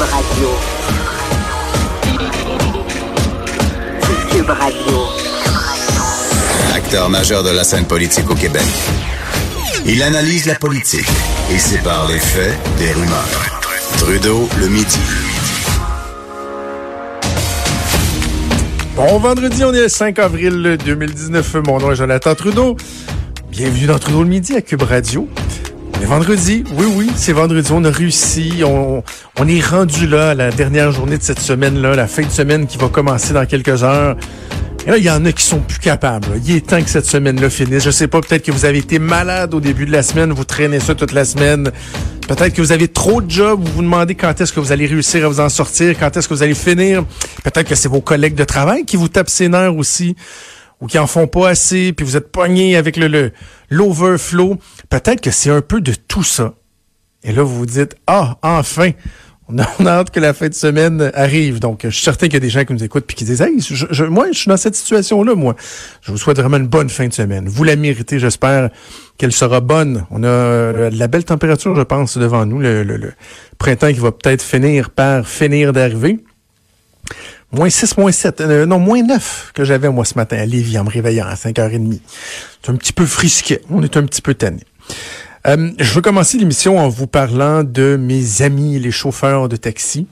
Cube Radio. Cube Radio. Acteur majeur de la scène politique au Québec. Il analyse la politique et sépare les faits des rumeurs. Trudeau le midi. Bon vendredi, on est le 5 avril 2019. Mon nom est Jonathan Trudeau. Bienvenue dans Trudeau le midi à Cube Radio. On vendredi, oui, oui, c'est vendredi, on a réussi, on, on est rendu là, la dernière journée de cette semaine-là, la fin de semaine qui va commencer dans quelques heures. Et là, il y en a qui sont plus capables. Il est temps que cette semaine-là finisse. Je sais pas, peut-être que vous avez été malade au début de la semaine, vous traînez ça toute la semaine. Peut-être que vous avez trop de jobs, vous vous demandez quand est-ce que vous allez réussir à vous en sortir, quand est-ce que vous allez finir. Peut-être que c'est vos collègues de travail qui vous tapent ses nerfs aussi ou qui en font pas assez, puis vous êtes pogné avec le l'overflow. Peut-être que c'est un peu de tout ça. Et là, vous vous dites, ah, enfin, on a, on a hâte que la fin de semaine arrive. Donc, je suis certain qu'il y a des gens qui nous écoutent puis qui disent, hey, je, je- moi, je suis dans cette situation-là, moi. Je vous souhaite vraiment une bonne fin de semaine. Vous la méritez, j'espère qu'elle sera bonne. On a euh, de la belle température, je pense, devant nous. Le, le- le printemps qui va peut-être finir par finir d'arriver. Moins 6, moins 7, euh, non, moins 9 que j'avais moi ce matin à Lévis en me réveillant à 5h30. C'est un petit peu frisquet. On est un petit peu tanné. Euh, je veux commencer l'émission en vous parlant de mes amis, les chauffeurs de taxi.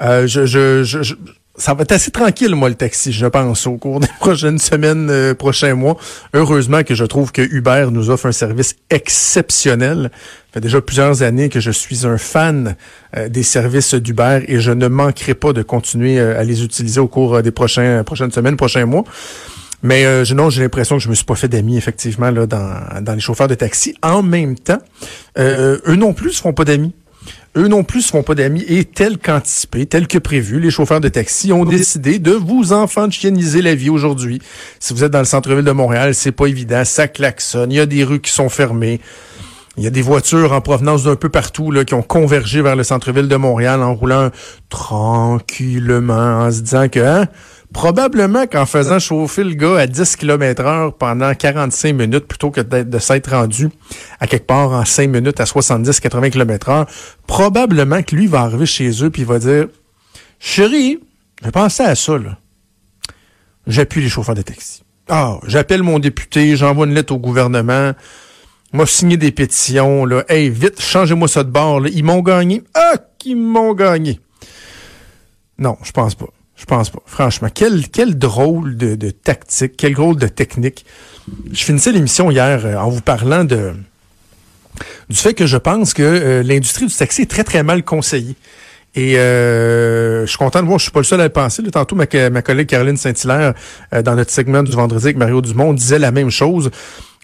Euh, je, je, je, je- ça va être assez tranquille, moi, le taxi, je pense, au cours des prochaines semaines, euh, prochains mois. Heureusement que je trouve que Uber nous offre un service exceptionnel. Ça fait déjà plusieurs années que je suis un fan euh, des services d'Uber et je ne manquerai pas de continuer euh, à les utiliser au cours euh, des prochains, prochaines semaines, prochains mois. Mais euh, je- non, j'ai l'impression que je me suis pas fait d'amis, effectivement, là, dans, dans les chauffeurs de taxi. En même temps, eux non plus se font pas d'amis. Eux non plus se font pas d'amis et tel qu'anticipé, tel que prévu, les chauffeurs de taxi ont décidé de vous enfantianiser la vie aujourd'hui. Si vous êtes dans le centre-ville de Montréal, c'est pas évident, ça klaxonne, il y a des rues qui sont fermées. Il y a des voitures en provenance d'un peu partout là, qui ont convergé vers le centre-ville de Montréal en roulant tranquillement, en se disant que hein, probablement qu'en faisant chauffer le gars à 10 km heure pendant 45 minutes plutôt que de s'être rendu à quelque part en 5 minutes à 70-80 km heure, probablement que lui va arriver chez eux puis il va dire « Chérie, j'ai pensé à ça, là. J'appuie les chauffeurs de taxi. Ah, j'appelle mon député, j'envoie une lettre au gouvernement. M'a signé des pétitions, là. Hey, vite, changez-moi ça de bord. Ils m'ont gagné. Ah, qu'ils m'ont gagné. Non, je pense pas. Je pense pas. Franchement, quel, quel drôle de, de tactique, quel drôle de technique. Je finissais l'émission hier euh, en vous parlant de du fait que je pense que euh, l'industrie du taxi est très, très mal conseillée. Et euh, je suis content de voir, je suis pas le seul à le penser. Tantôt, ma, ma collègue Caroline Saint-Hilaire, euh, dans notre segment du vendredi avec Mario Dumont, disait la même chose.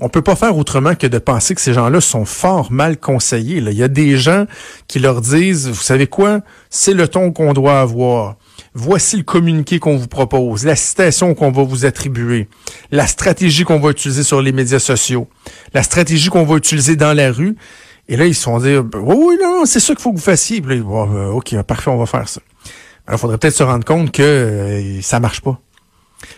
On peut pas faire autrement que de penser que ces gens-là sont fort mal conseillés. Là. Il y a des gens qui leur disent, vous savez quoi, c'est le ton qu'on doit avoir. Voici le communiqué qu'on vous propose, la citation qu'on va vous attribuer, la stratégie qu'on va utiliser sur les médias sociaux, la stratégie qu'on va utiliser dans la rue. Et là, ils se font dire, oui, oui, non, c'est ça qu'il faut que vous fassiez. Puis là, OK, parfait, on va faire ça. Alors, il faudrait peut-être se rendre compte que euh, ça marche pas.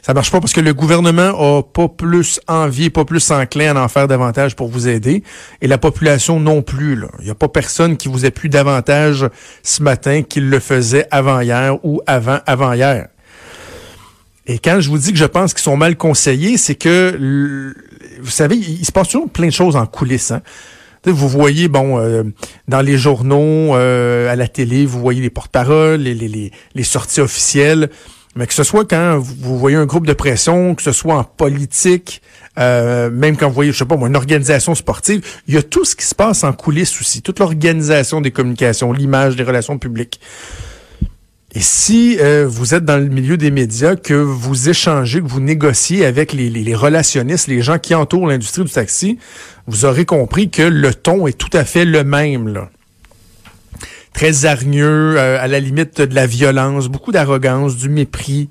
Ça marche pas parce que le gouvernement a pas plus envie, pas plus enclin à en faire davantage pour vous aider. Et la population non plus. là. Il n'y a pas personne qui vous appuie davantage ce matin qu'il le faisait avant-hier ou avant-avant-hier. Et quand je vous dis que je pense qu'ils sont mal conseillés, c'est que, vous savez, il, se passe toujours plein de choses en coulisses. Hein. Vous voyez, bon, euh, dans les journaux, euh, à la télé, vous voyez les porte-paroles, les, les, les, les sorties officielles. Mais que ce soit quand vous voyez un groupe de pression, que ce soit en politique, euh, même quand vous voyez, je sais pas moi, une organisation sportive, il y a tout ce qui se passe en coulisses aussi, toute l'organisation des communications, l'image, des relations publiques. Et si euh, vous êtes dans le milieu des médias, que vous échangez, que vous négociez avec les, les- les relationnistes, les gens qui entourent l'industrie du taxi, vous aurez compris que le ton est tout à fait le même. Là. Très hargneux, euh, à la limite de la violence, beaucoup d'arrogance, du mépris.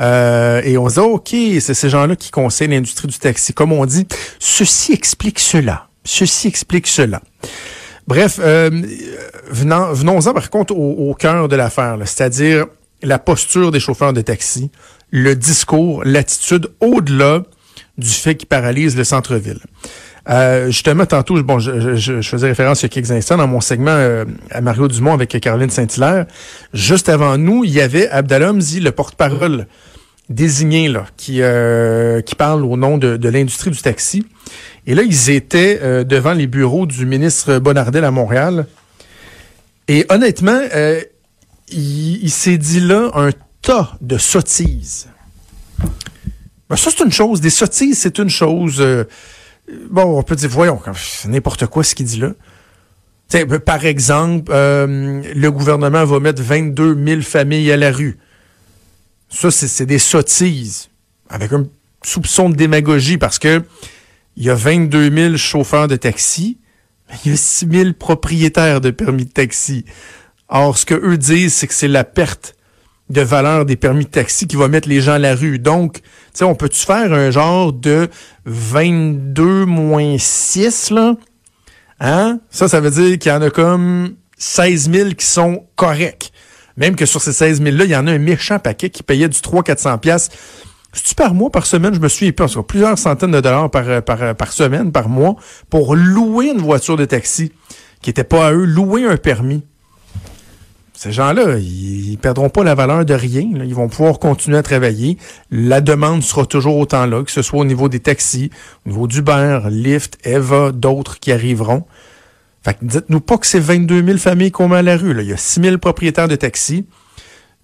Euh, et on se dit, OK, c'est ces gens-là qui conseillent l'industrie du taxi. Comme on dit, ceci explique cela. Ceci explique cela. Bref, euh, venons-en par contre au, au cœur de l'affaire, c'est-à-dire la posture des chauffeurs de taxi, le discours, l'attitude au-delà du fait qu'ils paralysent le centre-ville. Euh, justement, tantôt, bon, je, faisais référence il y a quelques instants dans mon segment euh, à Mario Dumont avec Caroline Saint-Hilaire. Juste avant nous, il y avait Abdallah le porte-parole désigné, là, qui, euh, qui parle au nom de, de l'industrie du taxi. Et là, ils étaient devant les bureaux du ministre Bonardel à Montréal. Et honnêtement, il, il s'est dit là un tas de sottises. Ben, ça, c'est une chose. Des sottises, c'est une chose. Bon, on peut dire, voyons, n'importe quoi ce qu'il dit là. Par exemple, euh, le gouvernement va mettre 22 000 familles à la rue. Ça, c'est des sottises, avec un soupçon de démagogie, parce que il y a 22 000 chauffeurs de taxi, mais il y a 6 000 propriétaires de permis de taxi. Or, ce que eux disent, c'est que c'est la perte de valeur des permis de taxi qui va mettre les gens à la rue. Donc, tu sais, on peut-tu faire un genre de 22 moins 6, là? Hein? Ça, ça veut dire qu'il y en a comme 16 000 qui sont corrects. Même que sur ces 16 000-là, il y en a un méchant paquet qui payait du 300-400 pièces. C'est-tu par mois, par semaine? Je me suis épais. Plusieurs centaines de dollars par, par, par semaine, par mois, pour louer une voiture de taxi qui n'était pas à eux, louer un permis. Ces gens-là, ils, ils perdront pas la valeur de rien. Là. Ils vont pouvoir continuer à travailler. La demande sera toujours autant là, que ce soit au niveau des taxis, au niveau d'Uber, Lyft, Eva, d'autres qui arriveront. Fait que dites-nous pas que c'est 22 000 familles qu'on met à la rue. Là. Il y a 6 000 propriétaires de taxis,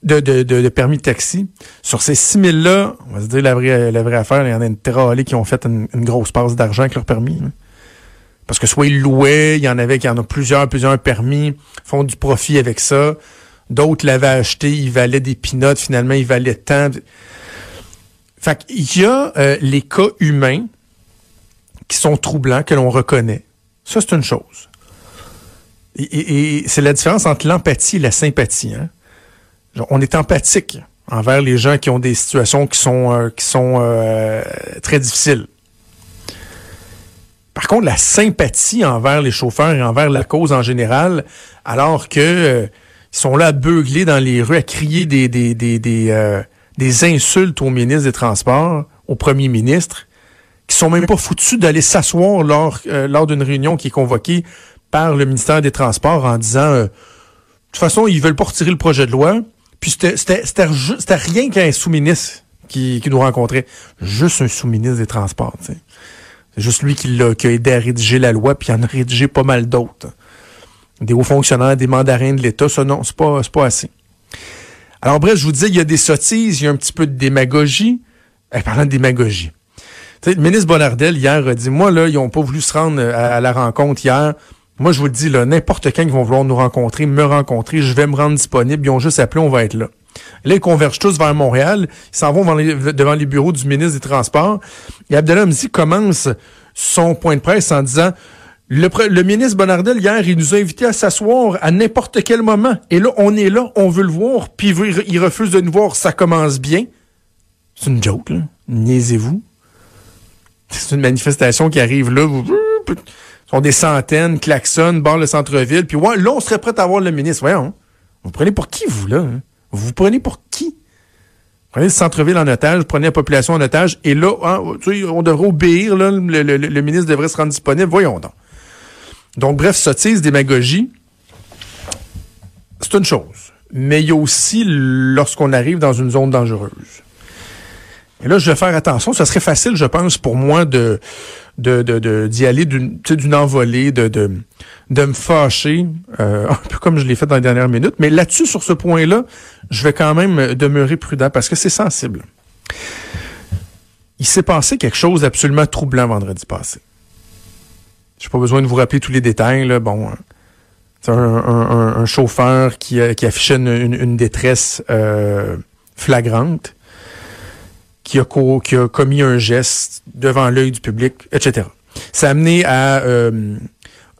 de, de, de, permis de taxi. Sur ces 6 000-là, on va se dire la vraie, la vraie affaire, il y en a une terralée qui ont fait une, une grosse passe d'argent avec leur permis. Là. Parce que soit ils louaient, il y en avait qui en ont plusieurs, plusieurs permis, font du profit avec ça. D'autres l'avaient acheté, ils valaient des pinottes, finalement, ils valaient tant. Fait qu'il y a euh, les cas humains qui sont troublants, que l'on reconnaît. Ça, c'est une chose. Et, c'est la différence entre l'empathie et la sympathie. Hein? On est empathique envers les gens qui ont des situations qui sont, euh, qui sont euh, très difficiles. Par contre, la sympathie envers les chauffeurs et envers la cause en général, alors que euh, ils sont là à beugler dans les rues, à crier des, des, des, des, euh, des insultes au ministre des Transports, au premier ministre, qui sont même pas foutus d'aller s'asseoir lors, euh, lors d'une réunion qui est convoquée par le ministère des Transports en disant euh, de toute façon, ils veulent pas retirer le projet de loi. Puis c'était rien qu'un sous-ministre qui, qui nous rencontrait. Juste un sous-ministre des Transports. C'est juste lui qui, a, qui a aidé à rédiger la loi, puis il en a rédigé pas mal d'autres. Des hauts fonctionnaires, des mandarins de l'État, ça non, c'est pas, pas assez. Alors bref, je vous dis, il y a des sottises, il y a un petit peu de démagogie. Eh, parlant de démagogie. le ministre Bonardel, hier, a dit, moi, là, ils ont pas voulu se rendre à, à la rencontre hier. Moi, je vous dis, là, n'importe quand ils vont vouloir nous rencontrer, me rencontrer, je vais me rendre disponible. Ils ont juste appelé, on va être là. Là, ils convergent tous vers Montréal. Ils s'en vont devant les, bureaux du ministre des Transports. Et Abdallah Mzi commence son point de presse en disant le, ministre Bonardel, hier, il nous a invités à s'asseoir à n'importe quel moment. Et là, on est là, on veut le voir, puis il, il refuse de nous voir, ça commence bien. C'est une joke, là. Niaisez-vous. C'est une manifestation qui arrive là. Vous, sont des centaines, klaxonnent, barrent le centre-ville. Puis là, on serait prêt à voir le ministre. Voyons. Vous prenez pour qui, vous, là? Hein? Vous prenez pour qui? Prenez le centre-ville en otage, prenez la population en otage, et là, hein, tu sais, on devrait obéir, là, le, le, ministre devrait se rendre disponible. Voyons donc. Donc, bref, sottise, démagogie, c'est une chose. Mais il y a aussi lorsqu'on arrive dans une zone dangereuse. Et là, je vais faire attention. Ça serait facile, je pense, pour moi de de, d'y aller d'une d'une envolée, de, de, de me fâcher, euh, un peu comme je l'ai fait dans les dernières minutes. Mais là-dessus, sur ce point-là, je vais quand même demeurer prudent parce que c'est sensible. Il s'est passé quelque chose d'absolument troublant vendredi passé. J'ai pas besoin de vous rappeler tous les détails. Là. Bon, c'est un, un, chauffeur qui, qui affichait une, une, une détresse euh, flagrante qui a, commis un geste devant l'œil du public, etc. Ça a amené à euh,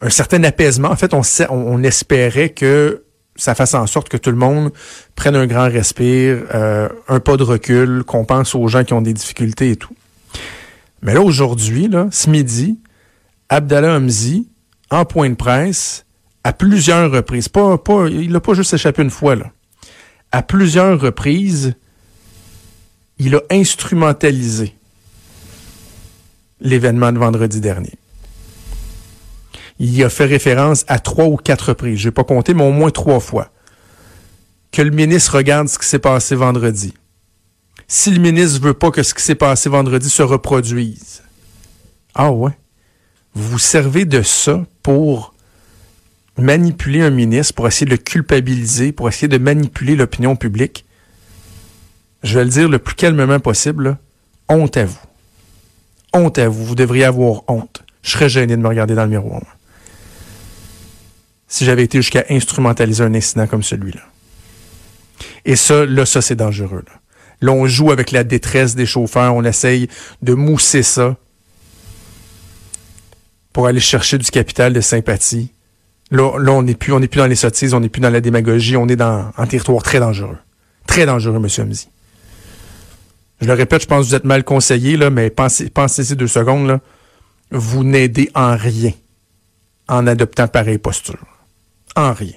un certain apaisement. En fait, on, on, espérait que ça fasse en sorte que tout le monde prenne un grand respire, euh, un pas de recul, qu'on pense aux gens qui ont des difficultés et tout. Mais là, aujourd'hui, là, ce midi, Abdallah Hamzi, en point de presse, à plusieurs reprises, pas, pas, il n'a pas juste échappé une fois, là. À plusieurs reprises, il a instrumentalisé l'événement de vendredi dernier. il y a fait référence à trois ou quatre reprises, j'ai pas compté, mais au moins trois fois, que le ministre regarde ce qui s'est passé vendredi. Si le ministre veut pas que ce qui s'est passé vendredi se reproduise. Ah ouais? Vous vous servez de ça pour manipuler un ministre, pour essayer de le culpabiliser, pour essayer de manipuler l'opinion publique. Je vais le dire le plus calmement possible, honte à vous. Honte à vous. Vous devriez avoir honte. Je serais gêné de me regarder dans le miroir si j'avais été jusqu'à instrumentaliser un incident comme celui-là. Et ça, là, ça, c'est dangereux. Là. on joue avec la détresse des chauffeurs, on essaye de mousser ça pour aller chercher du capital de sympathie. Là, là on n'est plus, on plus dans les sottises, on n'est plus dans la démagogie, on est dans un territoire très dangereux. Très dangereux, M. Hamzi. Je le répète, je pense que vous êtes mal conseillé, là, mais pensez, pensez-y deux secondes. Vous n'aidez en rien en adoptant pareille posture en rien.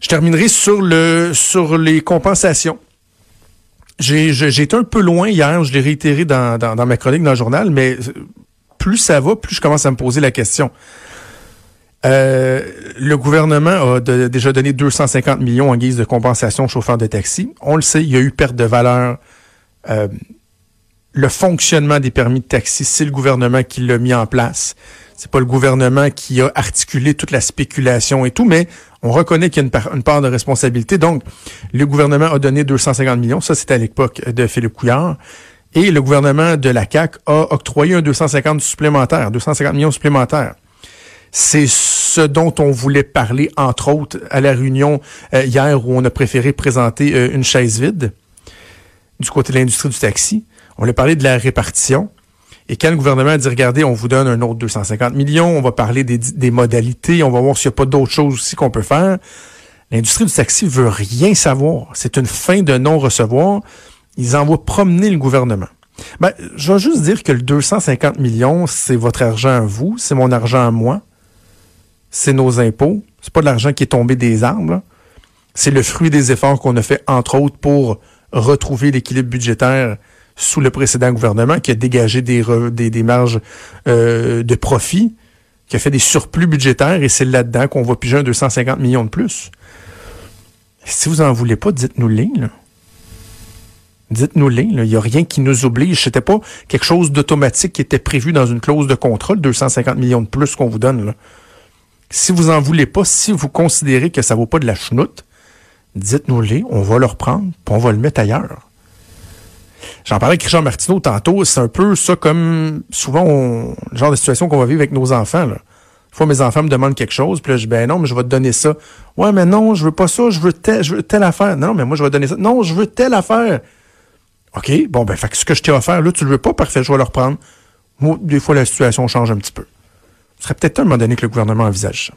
Je terminerai sur le sur les compensations. J'ai été un peu loin hier, je l'ai réitéré dans, dans, ma chronique dans le journal, mais plus ça va, plus je commence à me poser la question. Euh, le gouvernement a déjà donné 250 millions en guise de compensation aux chauffeurs de taxi. On le sait, il y a eu perte de valeur. Euh, le fonctionnement des permis de taxi, c'est le gouvernement qui l'a mis en place. C'est pas le gouvernement qui a articulé toute la spéculation et tout, mais on reconnaît qu'il y a une part, de responsabilité. Donc, le gouvernement a donné 250 millions. Ça, c'était à l'époque de Philippe Couillard. Et le gouvernement de la CAC a octroyé un 250 supplémentaire, 250 millions supplémentaires. C'est ce dont on voulait parler, entre autres, à la réunion euh, hier où on a préféré présenter euh, une chaise vide du côté de l'industrie du taxi. On a parlé de la répartition. Et quand le gouvernement a dit, regardez, on vous donne un autre 250 millions, on va parler des, modalités, on va voir s'il n'y a pas d'autres choses aussi qu'on peut faire. L'industrie du taxi veut rien savoir. C'est une fin de non-recevoir. Ils envoient promener le gouvernement. Ben, je vais juste dire que le 250 millions, c'est votre argent à vous, c'est mon argent à moi, c'est nos impôts. C'est pas de l'argent qui est tombé des arbres. C'est le fruit des efforts qu'on a fait, entre autres, pour retrouver l'équilibre budgétaire sous le précédent gouvernement qui a dégagé des, marges euh, de profit, qui a fait des surplus budgétaires et c'est là-dedans qu'on va piger un 250 millions de plus. Si vous en voulez pas, dites-nous-les. Dites-nous-les. Il n'y a rien qui nous oblige. C'était pas quelque chose d'automatique qui était prévu dans une clause de contrat, 250 millions de plus qu'on vous donne. Là. Si vous en voulez pas, si vous considérez que ça vaut pas de la chenoute, dites-nous-les, on va le reprendre, puis on va le mettre ailleurs. J'en parlais avec Richard Martineau tantôt, c'est un peu ça comme souvent le genre de situation qu'on va vivre avec nos enfants. Là. fois, mes enfants me demandent quelque chose, puis là, je dis, ben non, mais je vais te donner ça. Ouais, mais non, je veux pas ça, je veux, je veux telle affaire. Non, mais moi, je vais te donner ça. Non, je veux telle affaire. OK, bon, ben, fait que ce que je t'ai offert, là, tu le veux pas, parfait, je vais le reprendre. Moi, des fois, la situation change un petit peu. Ce serait peut-être un moment donné que le gouvernement envisage ça.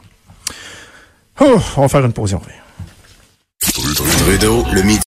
Oh, on va faire une pause, on le midi.